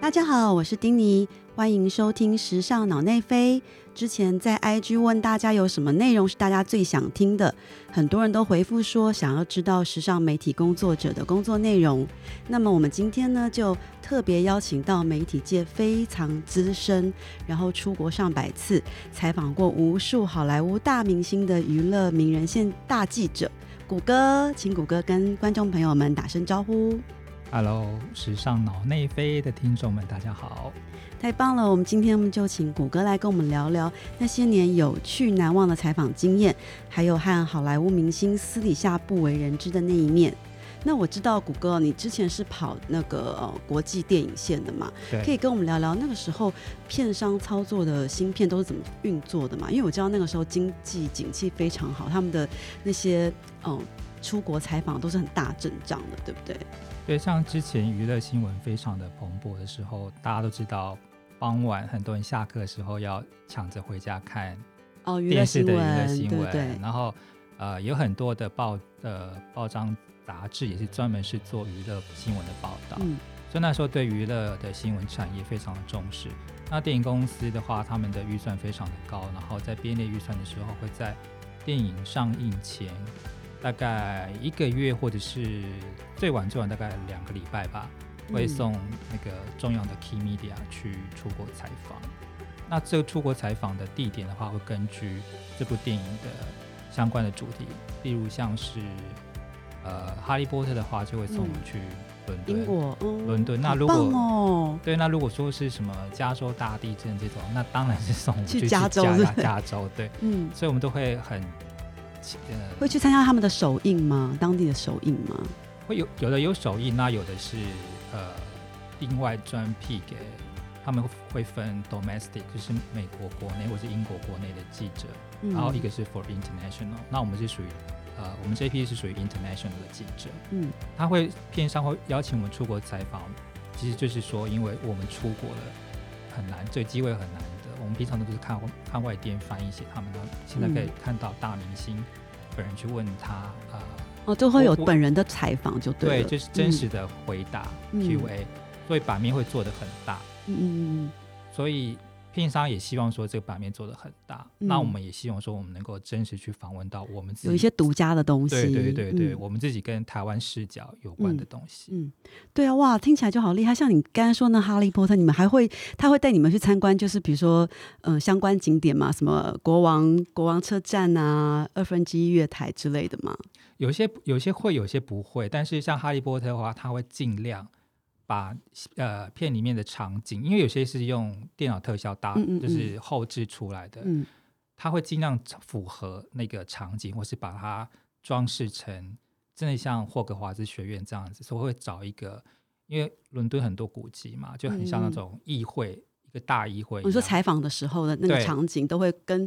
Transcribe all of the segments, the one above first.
大家好，我是丁尼，欢迎收听《时尚脑内飞》。之前在 IG 问大家有什么内容是大家最想听的，很多人都回复说想要知道时尚媒体工作者的工作内容。那么我们今天呢，就特别邀请到媒体界非常资深，然后出国上百次，采访过无数好莱坞大明星的娱乐名人线大记者谷歌，请谷歌跟观众朋友们打声招呼。Hello，时尚脑内飞的听众们，大家好。太棒了！我们今天我们就请谷歌来跟我们聊聊那些年有趣难忘的采访经验，还有和好莱坞明星私底下不为人知的那一面。那我知道谷歌，你之前是跑那个、呃、国际电影线的嘛，对，可以跟我们聊聊那个时候片商操作的芯片都是怎么运作的嘛？因为我知道那个时候经济景气非常好，他们的那些嗯、呃出国采访都是很大阵仗的，对不对？对，像之前娱乐新闻非常的蓬勃的时候，大家都知道，傍晚很多人下课的时候要抢着回家看电视的娱乐新闻，然后呃，有很多的报呃报章杂志也是专门是做娱乐新闻的报道，嗯所以那时候对娱乐的新闻产业非常的重视。那电影公司的话，他们的预算非常的高，然后在编列预算的时候，会在电影上映前大概一个月，或者是最晚最晚大概两个礼拜吧，会嗯送那个重要的 key media 去出国采访。那这个出国采访的地点的话，会根据这部电影的相关的主题，例如像是呃《哈利波特》的话，就会送我去伦敦。英国，嗯，伦敦那如果哦，对，那如果说是什么加州大地震这种，那当然是送我们去去加州加州，对，嗯，所以我们都会很呃会去参加他们的首映吗？当地的首映吗？会有有的有首映，那有的是呃另外专辟给他们会分 domestic，就是美国国内或是英国国内的记者，嗯然后一个是 for international，那我们是属于呃我们这一批是属于 international 的记者，嗯他会片商会邀请我们出国采访，其实就是说，因为我们出国了很难，这个机会很难们平常都是看看外电翻译写他们的，现在可以嗯看到大明星本人去问他，呃，哦，都会有本人的采访就对，了，就是真实的回答、嗯。Q&A，所以版面会做的很大，嗯嗯嗯。所以片商也希望说这个版面做的很大，嗯那我们也希望说我们能够真实去访问到我们自己有一些独家的东西，对对对对，嗯我们自己跟台湾视角有关的东西。嗯，对啊，哇，听起来就好厉害。像你刚才说那《哈利波特》，你们还会他会带你们去参观，就是比如说，嗯、相关景点嘛，什么国王国王车站啊、二分之一月台之类的嘛。有些有些会，有些不会。但是像哈利波特的话，他会尽量把呃片里面的场景，因为有些是用电脑特效搭，嗯嗯嗯就是后置出来的，嗯他会尽量符合那个场景，或是把它装饰成真的像霍格华兹学院这样子，所以会找一个，因为伦敦很多古迹嘛，就很像那嗯种议会，一个大议会。我说采访的时候的那个场景都会跟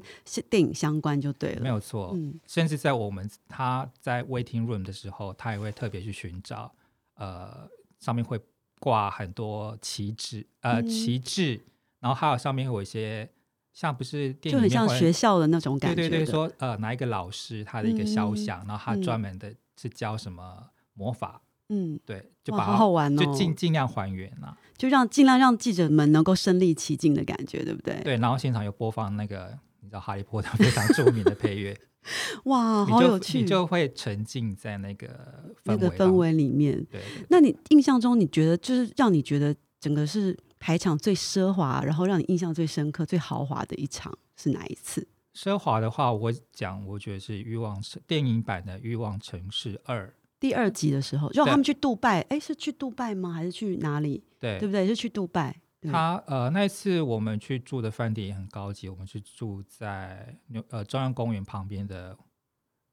电影相关，就对了。没有错，嗯甚至在我们他在 waiting room 的时候，他也会特别去寻找，呃，上面会挂很多旗帜，呃，嗯。旗帜，然后还有上面会有一些像不是电就很像学校的那种感觉的。对对对，说呃哪一个老师他的一个肖嗯像，然后他嗯专门的是教什么魔法，嗯，对，就把它好好玩哦。就尽尽量还原啦、就让尽量让记者们能够身临其境的感觉，对不对？对，然后现场有播放那个你知道哈利波特非常著名的配乐，哇，好有趣，你就会沉浸在那个那个氛氛围里面。对对那你印象中，你觉得就是让你觉得整个是排场最奢华，然后让你印象最深刻、最豪华的一场是哪一次？奢华的话，我讲我觉得是《欲望城》电影版的《欲望城市二》，第二集的时候，就他们去杜拜，哎，是去杜拜吗？还是去哪里？对，对不对？是去杜拜。对他呃那一次我们去住的饭店也很高级，我们是住在纽呃中央公园旁边的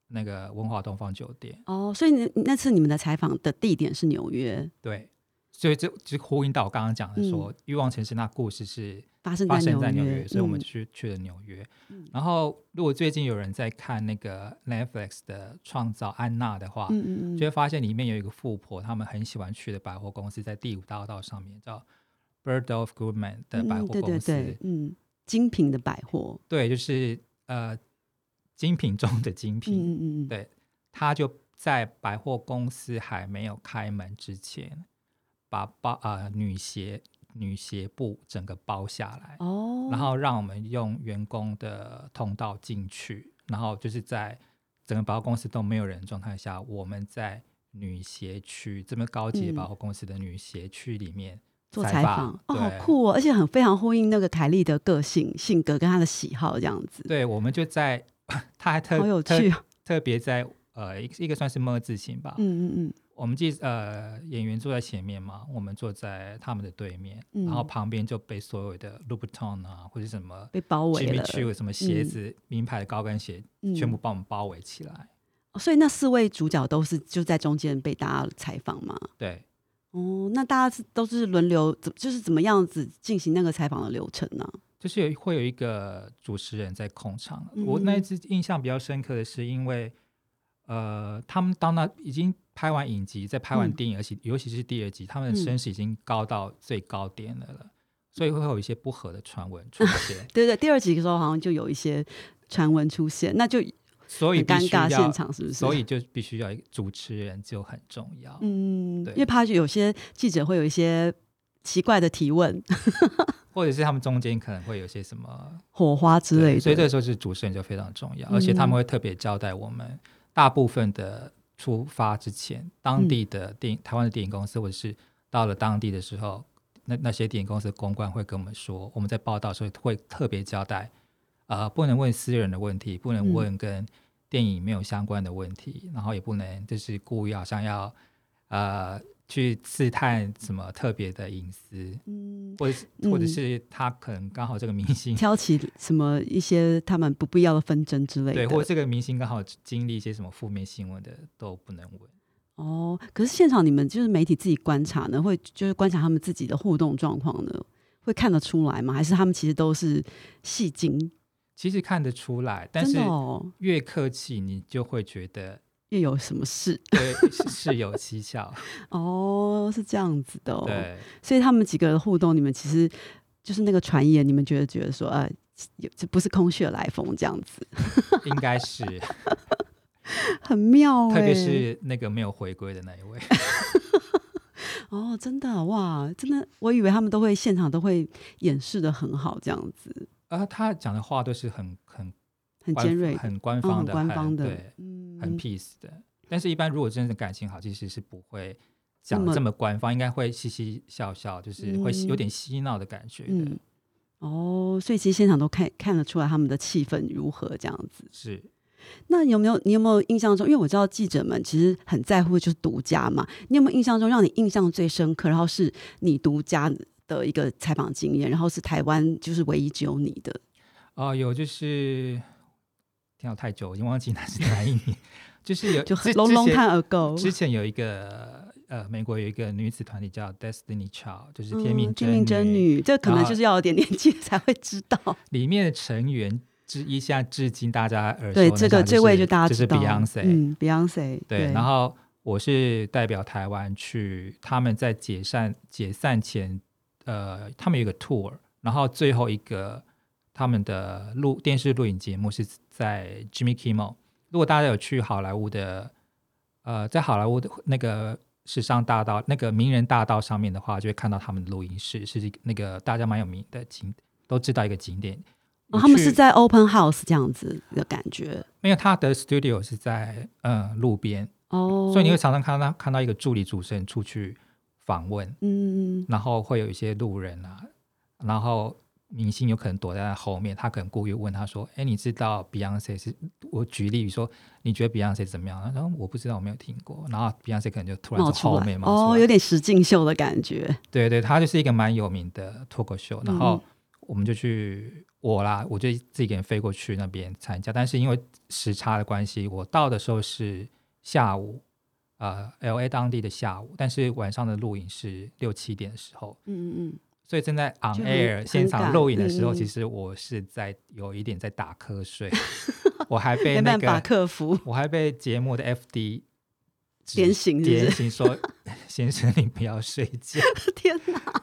那个文华东方酒店，哦，所以你那次你们的采访的地点是纽约，对，所以这就呼应到我刚刚讲的说，嗯欲望城市》那故事是发生发生在纽纽约，所以我们嗯。去、去了纽约。嗯。然后，如果最近有人在看那个 Netflix 的《创造安娜》的话，嗯嗯嗯，就会发现里面有一个富婆，他们很喜欢去的百货公司，在第五大道上面叫 Bird of Goodman 的百货公司。对对，嗯，精品的百货，对就是呃精品中的精品。嗯嗯对他就在百货公司还没有开门之前，把包呃女鞋女鞋部整个包下来，哦，然后让我们用员工的通道进去，然后就是在整个百货公司都没有人的状态下，我们在女鞋区这么高级百货公司的女鞋区里面做采采访，哦，好酷哦，而且很非常呼应那个凯莉的个性、性格跟她的喜好这样子，对，我们就在 他还特好有特趣哦，特别在呃一个一个算是么字形吧，嗯嗯嗯，我们记呃演员坐在前面嘛，我们坐在他们的对面，然后嗯旁边就被所有的 Louboutin 啊或者什么被包围了，Choo 什么鞋子、名牌的高跟鞋，嗯。全部把我们包围起来。哦所以那四位主角都是就在中间被大家采访嘛。对，哦，那大家是都是轮流，怎就是怎么样子进行那个采访的流程呢？就是有会有一个主持人在控场。嗯。我那一次印象比较深刻的是，因为呃，他们到那已经拍完影集，在拍完嗯。电影，而且尤其是第二集，他们的嗯。声势已经高到最高点了了，所以会有一些不合的传闻出现，对对，第二集的时候好像就有一些传闻出现，那就所以尴尬现场，是不是？所以就必须要主持人就很重要。嗯，对因为怕有些记者会有一些奇怪的提问、或者是他们中间可能会有些什么火花之类的，所以这个时候是主持人就非常重要，而且他嗯们会特别交代我们大部分的出发之前，当地的电影、台湾的电影公司，或者是到了当地的时候，那那些电影公司的公关会跟我们说，我们在报道的时候会特别交代，呃，不能问私人的问题，不能嗯问跟电影没有相关的问题，然后也不能就是故意好像要呃去刺探什么特别的隐私。嗯，或者是或者嗯是他可能刚好这个明星 挑起什么一些他们不必要的纷争之类的，对，或者这个明星刚好经历一些什么负面新闻的都不能问。哦，可是现场你们就是媒体自己观察呢，会就是观察他们自己的互动状况呢，会看得出来吗？还是他们其实都是戏精？其实看得出来，但是越客气，你就会觉得越有什么事？对是 是有蹊跷。哦，是这样子的哦。对，所以他们几个的互动，你们其实就是那个传言，你们觉得觉得说，呃，有这不是空穴来风这样子，应该是，很妙哎、特别是那个没有回归的那一位。哦，真的哇，真的，我以为他们都会现场都会演示的很好，这样子啊，他讲的话都是很很很尖锐，很官嗯很方的、官方的对，，嗯，很 peace 的。但是，一般如果真的感情好，其实是不会讲这么官方，应该会嘻嘻笑笑，就是会嗯有点嬉闹的感觉的。嗯，哦，所以其实现场都看看得出来他们的气氛如何这样子。是。那有没有你有没有印象中？因为我知道记者们其实很在乎就是独家嘛，你有没有印象中让你印象最深刻，然后是你独家的一个采访经验，然后是台湾就是唯一只有你的？哦，有就是听到太久，我已经忘记那是哪一年，就是有 就之 long 之 long 前 time ago，之前有一个呃，美国有一个女子团体叫 Destiny Child，就是嗯天命天命真女，女，这可能就是要有点年纪才会知道。里面的成员之一，现在至今大家耳熟对，能详这个这位就就是大家知道，Beyonce，、嗯，Beyonce，对，然后我是代表台湾去，他们在解散解散前，呃，他们有一个 tour，然后最后一个他们的录电视录影节目是在 Jimmy Kimmel。如果大家有去好莱坞的，呃，在好莱坞的那个时尚大道、那个名人大道上面的话，就会看到他们的录音室，是一那个大家蛮有名的景，都知道一个景点。哦，他们是在 open house 这样子的感觉没有他的 studio 是在嗯路边，哦，所以你会常常看到看到一个助理主持人出去访问，嗯然后会有一些路人啊，然后明星有可能躲在他后面，他可能故意问他说：“哎，你知道 Beyonce 是？”我举例说：“你觉得 Beyonce 怎么样？”然后我不知道，我没有听过。然后 Beyonce 可能就突然从后面冒出哦，来。有点实境秀的感觉。对对，他就是一个蛮有名的脱口秀。然后嗯我们就去我啦，我就自己一个人飞过去那边参加。但是因为时差的关系，我到的时候是下午，呃，L A 当地的下午，但是晚上的录影是六七点的时候。嗯嗯所以正在 on air 现场录影的时候，嗯嗯其实我是在有一点在打瞌睡，我还被没那个克服。我还被节目的 FD 指点醒点醒说，先生你不要睡觉，天哪！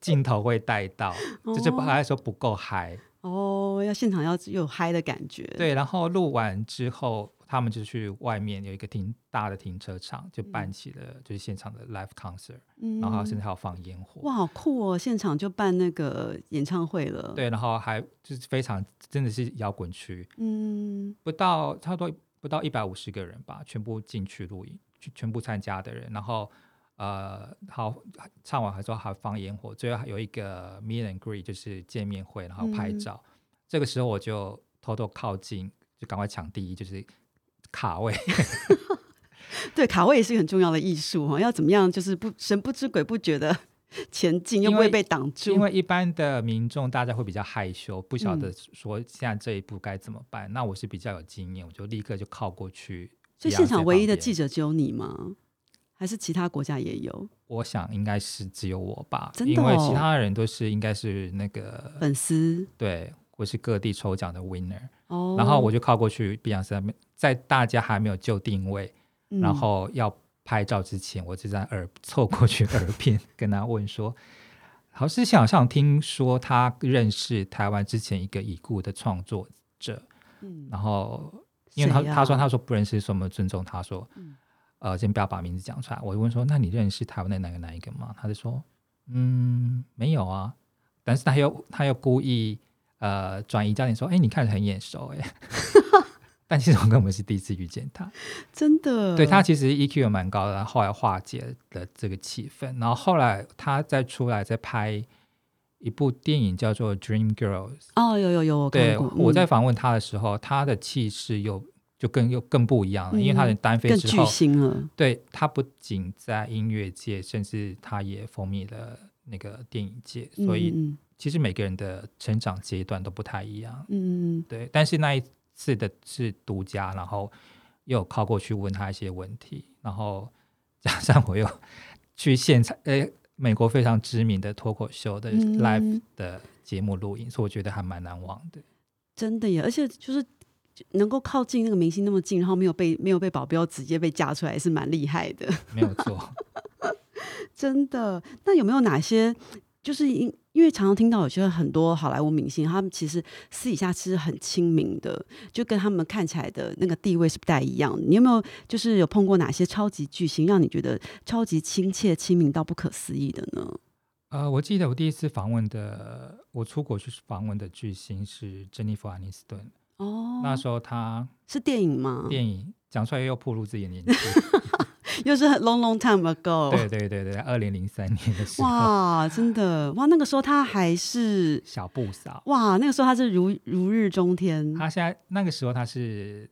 镜头会带到，就是哦还说不够嗨。哦，要现场要有嗨的感觉。，对，然后录完之后，他们就去外面有一个停大的停车场，就办嗯起了就是现场的 live concert，、嗯然后甚至还有放烟火。哇，好酷哦！现场就办那个演唱会了。，对，然后还就是非常真的是摇滚区，嗯，不到差不多不到一百五十个人吧，全部进去录影，全全部参加的人，然后呃，好唱完还说还放烟火，最后还有一个 meet and greet，就是见面会，然后拍嗯照。这个时候我就偷偷靠近，就赶快抢第一，就是卡位。对，卡位也是很重要的艺术哈，要怎么样就是不神不知鬼不觉的 前进，又不会被挡住。因为一般的民众大家会比较害羞，不晓嗯得说现在这一步该怎么办。那我是比较有经验，我就立刻就靠过去。所以现场唯一的记者，只有你吗？还是其他国家也有我想应该是只有我吧，真的因为哦其他人都是应该是那个粉丝对，或是各地抽奖的 winner。哦？然后我就靠过去，碧昂斯那边，在大家还没有就定位，嗯然后要拍照之前，我就在耳凑过去耳边跟他问说，好是想好像听说他认识台湾之前一个已故的创作者，嗯然后因为他、他说他说不认识，所以我们尊重他说，嗯呃，先不要把名字讲出来。我就问说，那你认识台湾的哪个哪一个吗？他就说，嗯，没有啊，但是他又他又故意呃转移焦点说，哎，你看着很眼熟哎。但其实我根本是第一次遇见他，真的。对他其实 EQ 也蛮高的，后来化解了这个气氛，然后后来他再出来再拍一部电影叫做《Dream Girls》，哦，有有有，我看我在嗯访问他的时候，他的气势又就更又更不一样了，因为他的单飞之后，星了，对他不仅在音乐界，甚至他也风靡了那个电影界，所以嗯其实每个人的成长阶段都不太一样。嗯嗯对，但是那一次的是独家，然后又有靠过去问他一些问题，然后加上我又去现场，呃，美国非常知名的脱口秀的嗯 live 的节目录影，所以我觉得还蛮难忘的。真的耶，而且就是。能够靠近那个明星那么近，然后没有被没有被保镖直接被架出来，是蛮厉害的。没有错，真的，那有没有哪些就是因因为常常听到有些很多好莱坞明星，他们其实私底下其实很亲民的，就跟他们看起来的那个地位是不太一样的。你有没有就是有碰过哪些超级巨星，让你觉得超级亲切、亲民到不可思议的呢？呃，我记得我第一次访问的，我出国去访问的巨星是珍妮弗·安妮斯顿，哦，那时候她是电影吗？电影讲出来又暴露自己的年纪，又是很 long long time ago。对对对对，二零零三年的时候，哇，真的哇！那个时候他还是小布嫂，哇，那个时候他是如如日中天。他现在那个时候他是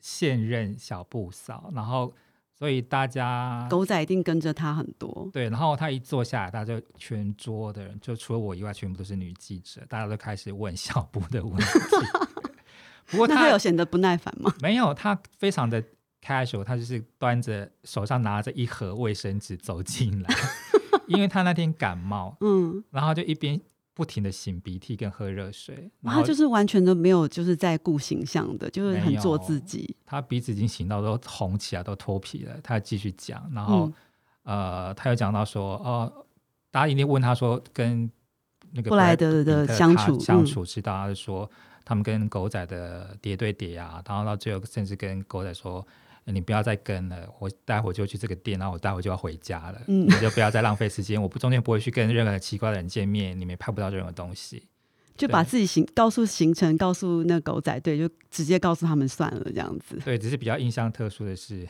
现任小布嫂，然后所以大家狗仔一定跟着他很多。对，然后他一坐下来，大家就全桌的人，就除了我以外，全部都是女记者，大家都开始问小布的问题。不过那他有显得不耐烦吗？没有，他非常的 casual，他就是端着手上拿着一盒卫生纸走进来，因为他那天感冒，嗯，然后就一边不停的擤鼻涕跟喝热水，然然后后就是完全都没有就是在顾形象的，就是很做自己。他鼻子已经擤到都红起来，都脱皮了，他继续讲，然后、嗯呃，他又讲到说，哦，大家一定问他说跟那个布莱德的相处嗯相处之道，他就说他们跟狗仔的叠对叠啊，然后到最后甚至跟狗仔说。你不要再跟了，我待会就去这个店，然后我待会就要回家了，嗯你就不要再浪费时间。我不中间不会去跟任何奇怪的人见面，你们也拍不到任何东西。就把自己行告诉行程，告诉那狗仔队，就直接告诉他们算了，这样子。对，只是比较印象特殊的是，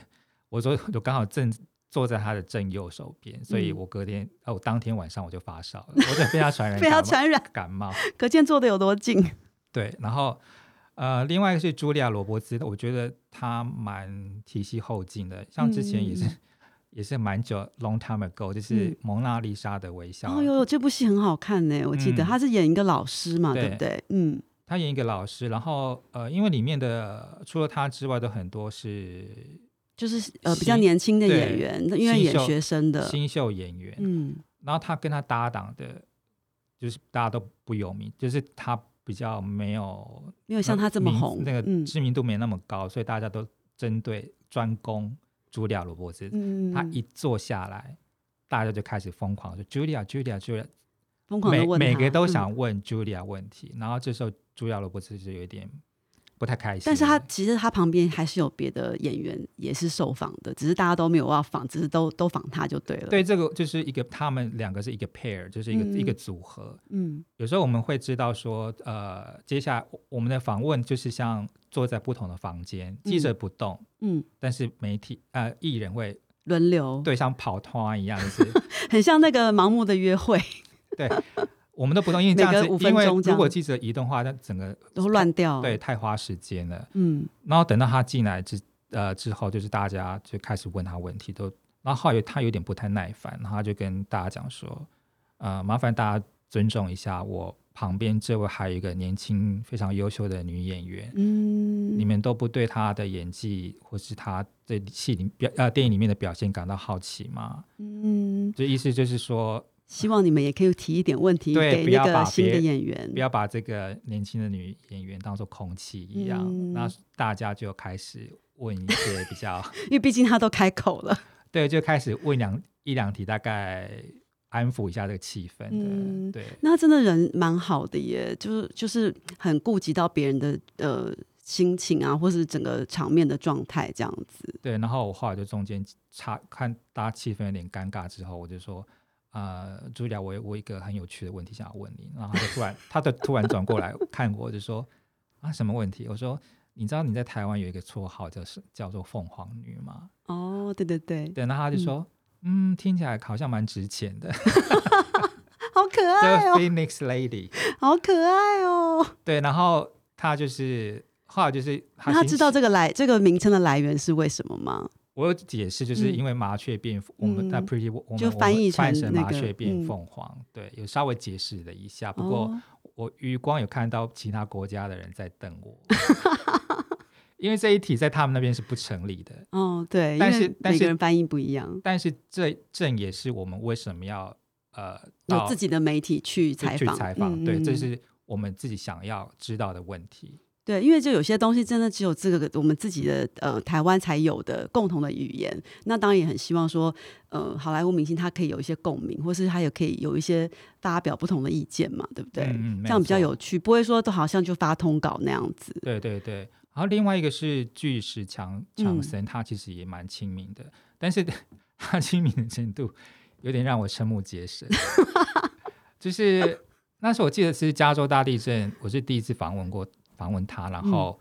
我说我刚好正坐在他的正右手边，所以嗯我隔天哦，我当天晚上我就发烧了，我就被他传染 被他传染，感冒。可见坐的有多近。对，然后呃，另外一个是茱莉亚·罗伯兹，我觉得她蛮提携后进的，像之前也是、嗯 也是蛮久 long time ago，就是嗯蒙娜丽莎的微笑。哦哟，这部戏很好看呢，我记得嗯他是演一个老师嘛，对对不对？嗯，他演一个老师，然后呃，因为里面的除了他之外，的很多是就是呃比较年轻的演员，因为演学生的，新秀演员。嗯然后他跟他搭档的，就是大家都不有名，就是他比较没有没有像他这么红，那个嗯知名度没那么高，所以大家都针对专攻朱莉亚·罗伯兹。嗯，他一坐下来，大家就开始疯狂说朱莉亚、朱莉亚、朱莉亚，疯狂的每问每每个都嗯想问朱莉亚问题。然后这时候朱莉亚·罗伯兹就有一点不太开心。但是他其实他旁边还是有别的演员也是受访的，只是大家都没有要访，只是都都访他就对了。对这个就是一个他们两个是一个 pair，就是一个、嗯一个组合。嗯。有时候我们会知道说，呃，接下来我我们的访问就是像坐在不同的房间，记者不动，嗯，但是媒体呃艺人会轮流，对像跑团一样，就是 很像那个盲目的约会，对，我们都不动，因为这样子因为如果记者移动的话，那整个都乱掉。对，太花时间了。嗯然后等到他进来之呃之后，就是大家就开始问他问题，都然后后来他有点不太耐烦，然后他就跟大家讲说，呃，麻烦大家尊重一下我旁边这位还有一个年轻非常优秀的女演员，嗯，你们都不对她的演技或是她在戏里表呃电影里面的表现感到好奇吗？嗯，这意思就是说，希望你们也可以提一点问题给那个新的演员不。要把这个年轻的女演员当做空气一样，嗯那大家就开始问一些比较。因为毕竟她都开口了。对，就开始问两一两题，大概安抚一下这个气氛的。嗯对，那真的人蛮好的耶，就是就是很顾及到别人的呃心情啊，或是整个场面的状态这样子。对。然后我后来就中间差看大家气氛有点尴尬之后，我就说。呃，朱莉亚，我有我一个很有趣的问题想要问你，然后他就突然，他就突然转过来看我，就说啊，什么问题？我说，你知道你在台湾有一个绰号叫是叫做凤凰女吗？哦，对对对，对，然后他就说，嗯听起来好像蛮值钱的，好可叫爱哦，Phoenix Lady。好可爱哦。对，然后他就是后来就是他他知道这个来这个名称的来源是为什么吗？我有解释，就是嗯因为麻雀变，我们在嗯 Pretty，我们就翻译成麻雀变嗯凤凰，对，有稍微解释了一下。不过哦我余光有看到其他国家的人在瞪我，因为这一题在他们那边是不成立的。哦，对，但是但是个人翻译不一样，但是这正也是我们为什么要呃到有自己的媒体去采访，采访，对，这是我们自己想要知道的问题。对，因为就有些东西真的只有这个我们自己的呃台湾才有的共同的语言，那当然也很希望说，呃，好莱坞明星他可以有一些共鸣，或是他也可以有一些发表不同的意见嘛，对不对？嗯嗯这样比较有趣，不会说都好像就发通稿那样子。对对对，然后另外一个是巨石强强嗯森，他其实也蛮亲民的，但是 他亲民的程度有点让我瞠目结舌。就是那时候我记得是加州大地震，我是第一次访问过访问他，然后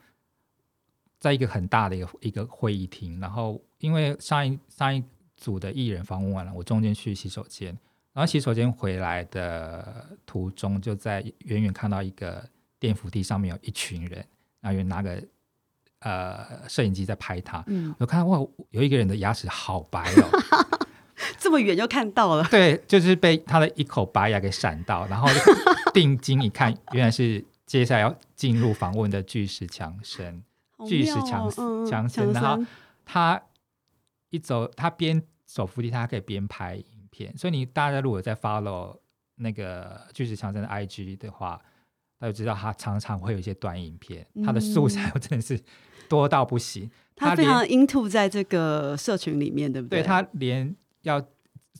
在一个很大的一个一个会议厅，然后因为上一上一组的艺人访问完了，我中间去洗手间，然后洗手间回来的途中，就在远远看到一个电扶梯上面有一群人，然后有拿个呃摄影机在拍他，嗯，我看到哇，有一个人的牙齿好白哦，这么远就看到了，对，就是被他的一口白牙给闪到，然后就定睛一看，原来是接下来要进入访问的巨石强森。好巨石强强森然后他一走，他边走扶梯，他可以边拍影片，所以你大家如果在 follow 那个巨石强森的 IG 的话，他就知道他常常会有一些短影片，他的素材真的是多到不行。他非常 into 在这个社群里面，对不对对他连要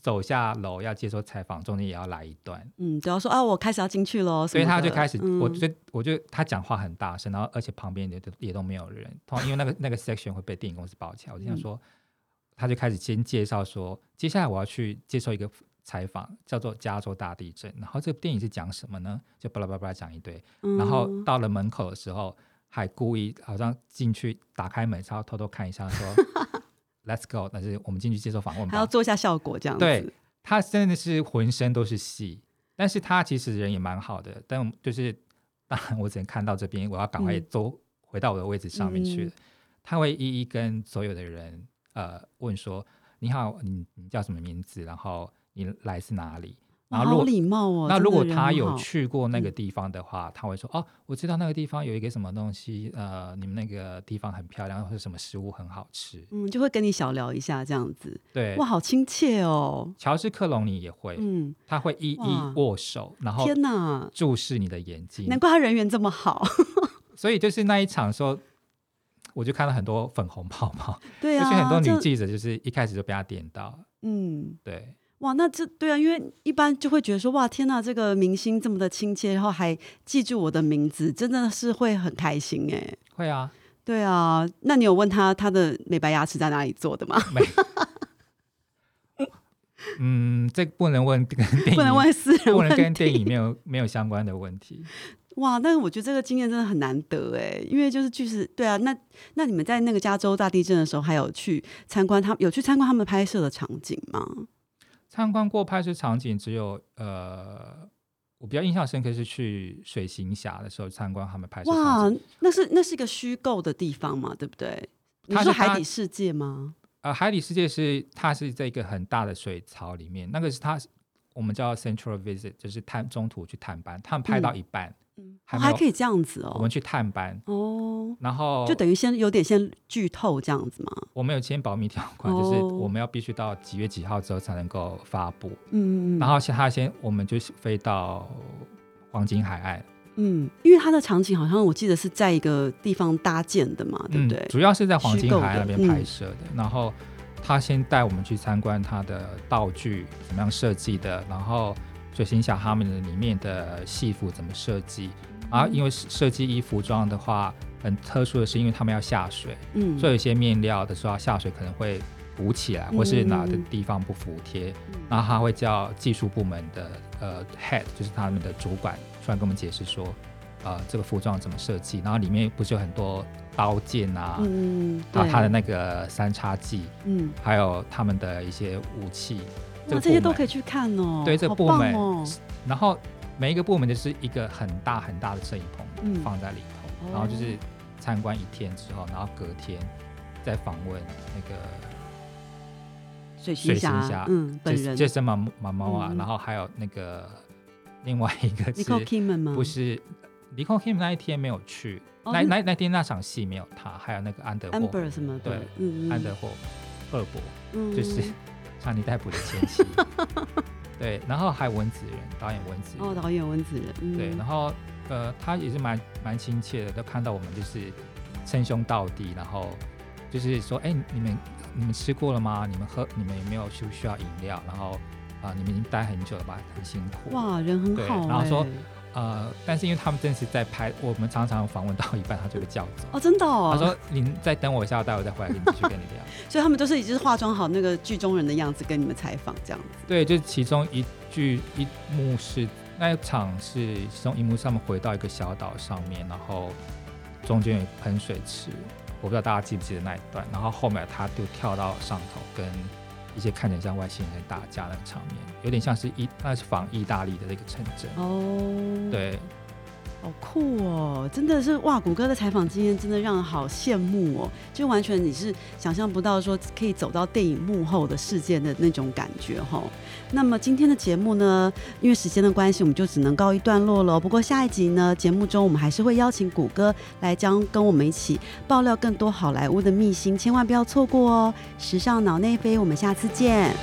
走下楼要接受采访，中间也要来一段，嗯，只要说啊，我开始要进去喽，所以他就开始，我嗯就我就他讲话很大声，然后而且旁边也都也都没有人，通因为那个 那个 section 会被电影公司包起来，我就想嗯说，他就开始先介绍说，接下来我要去接受一个采访，叫做加州大地震，然后这个电影是讲什么呢？就巴拉巴拉讲一堆，然后嗯到了门口的时候，还故意好像进去打开门，然后偷偷看一下说 Let's go，但是我们进去接受访问吧。还要做一下效果这样子，对他真的是浑身都是戏，但是他其实人也蛮好的，但就是当然我只能看到这边，我要赶快嗯走回到我的位置上面去他会一一跟所有的人呃问说：“你好，你你叫什么名字？然后你来自哪里？”然后如好果礼貌哦。那如果他有去过那个嗯地方的话，他会说：“哦，我知道那个地方有一个什么东西，呃，你们那个地方很漂亮，或者什么食物很好吃。嗯，就会跟你小聊一下这样子，”对哇，，好亲切哦。乔治克隆尼也会，嗯，他会一一握手，然后天哪，注视你的眼睛难。怪他人缘这么好。所以就是那一场的时候，我就看到很多粉红泡泡，对啊，而且很多女记者就是一开始就被他点到。嗯，对，哇，那这对啊，因为一般就会觉得说，哇，天呐，这个明星这么的亲切，然后还记住我的名字，真的是会很开心哎。会啊，对啊，那你有问他他的美白牙齿在哪里做的吗？没。嗯，这不能问跟电影，不能问私人，不能跟电影没有没有相关的问题。哇，但是我觉得这个经验真的很难得哎，因为就是就是对啊，那那你们在那个加州大地震的时候，还有去参观他有去参观他们拍摄的场景吗？参观过拍摄场景，只有呃，我比较印象深刻是去水行侠的时候参观他们拍摄。哇，那是那是一个虚构的地方嘛，对不对？你说海底世界吗？呃，海底世界是它是在一个很大的水槽里面，那个是它我们叫 central visit，就是探中途去探班，他们拍到一半。还可以这样子哦，我们去探班哦，然后就等于先有点先剧透这样子嘛？我们有签保密条款，就是我们要必须到几月几号之后才能够发布。嗯嗯然后先他先，我们就飞到黄金海岸。嗯，因为它的场景好像我记得是在一个地方搭建的嘛，对不对？主要是在黄金海岸那边拍摄的。然后他先带我们去参观他的道具怎么样设计的，然后。水行侠他们的里面的戏服怎么设计？然后因为设计衣服装的话，很特殊的是，因为他们要下水，嗯，所以有些面料的时候下水可能会鼓起来，或是哪的地方不服帖，然后他会叫技术部门的呃 head，就是他们的主管出来跟我们解释说，呃，这个服装怎么设计？然后里面不是有很多刀剑啊，嗯，然后他的那个三叉戟，嗯，还有他们的一些武器。这些都可以去看哦。对，这个部门，然后每一个部门就是一个很大很大的摄影棚放在里头，然后就是参观一天之后，然后隔天再访问那个水水行侠，嗯，本人。杰森马马猫啊，然后还有那个另外一个是？不是，Nicole Kim 那一天没有去，那那那天那场戏没有他，还有那个安德霍什么对，安德霍赫伯，就是。查尼戴普的前 妻，对，然后还有文子仁导演文子仁哦，导演文子仁，对，然后呃，他也是蛮蛮亲切的，都看到我们就是称兄道弟，然后就是说，哎，你们你们吃过了吗？你们喝你们有没有需不需要饮料？然后啊，你们已经待很久了吧，很辛苦。哇，人很好，然后说。呃，但是因为他们正是在拍，我们常常访问到一半，他就会叫走。哦，真的哦。他说：“您再等我一下，待会再回来跟你继续跟你聊。” 所以他们都是已经是化妆好那个剧中人的样子跟你们采访这样子。对，就是其中一句一幕是那一场是其中一幕，上面回到一个小岛上面，然后中间有喷水池，我不知道大家记不记得那一段。然后后面他就跳到上头跟。一些看起来像外星人打架那个场面，有点像是意，那是仿意大利的那个城镇哦。对。好酷哦！真的是哇，谷歌的采访经验真的让人好羡慕哦，就完全你是想象不到说可以走到电影幕后的世界的那种感觉哈。那么今天的节目呢，因为时间的关系，我们就只能告一段落了。不过下一集呢，节目中我们还是会邀请谷歌来将跟我们一起爆料更多好莱坞的秘辛，千万不要错过哦！时尚脑内飞，我们下次见。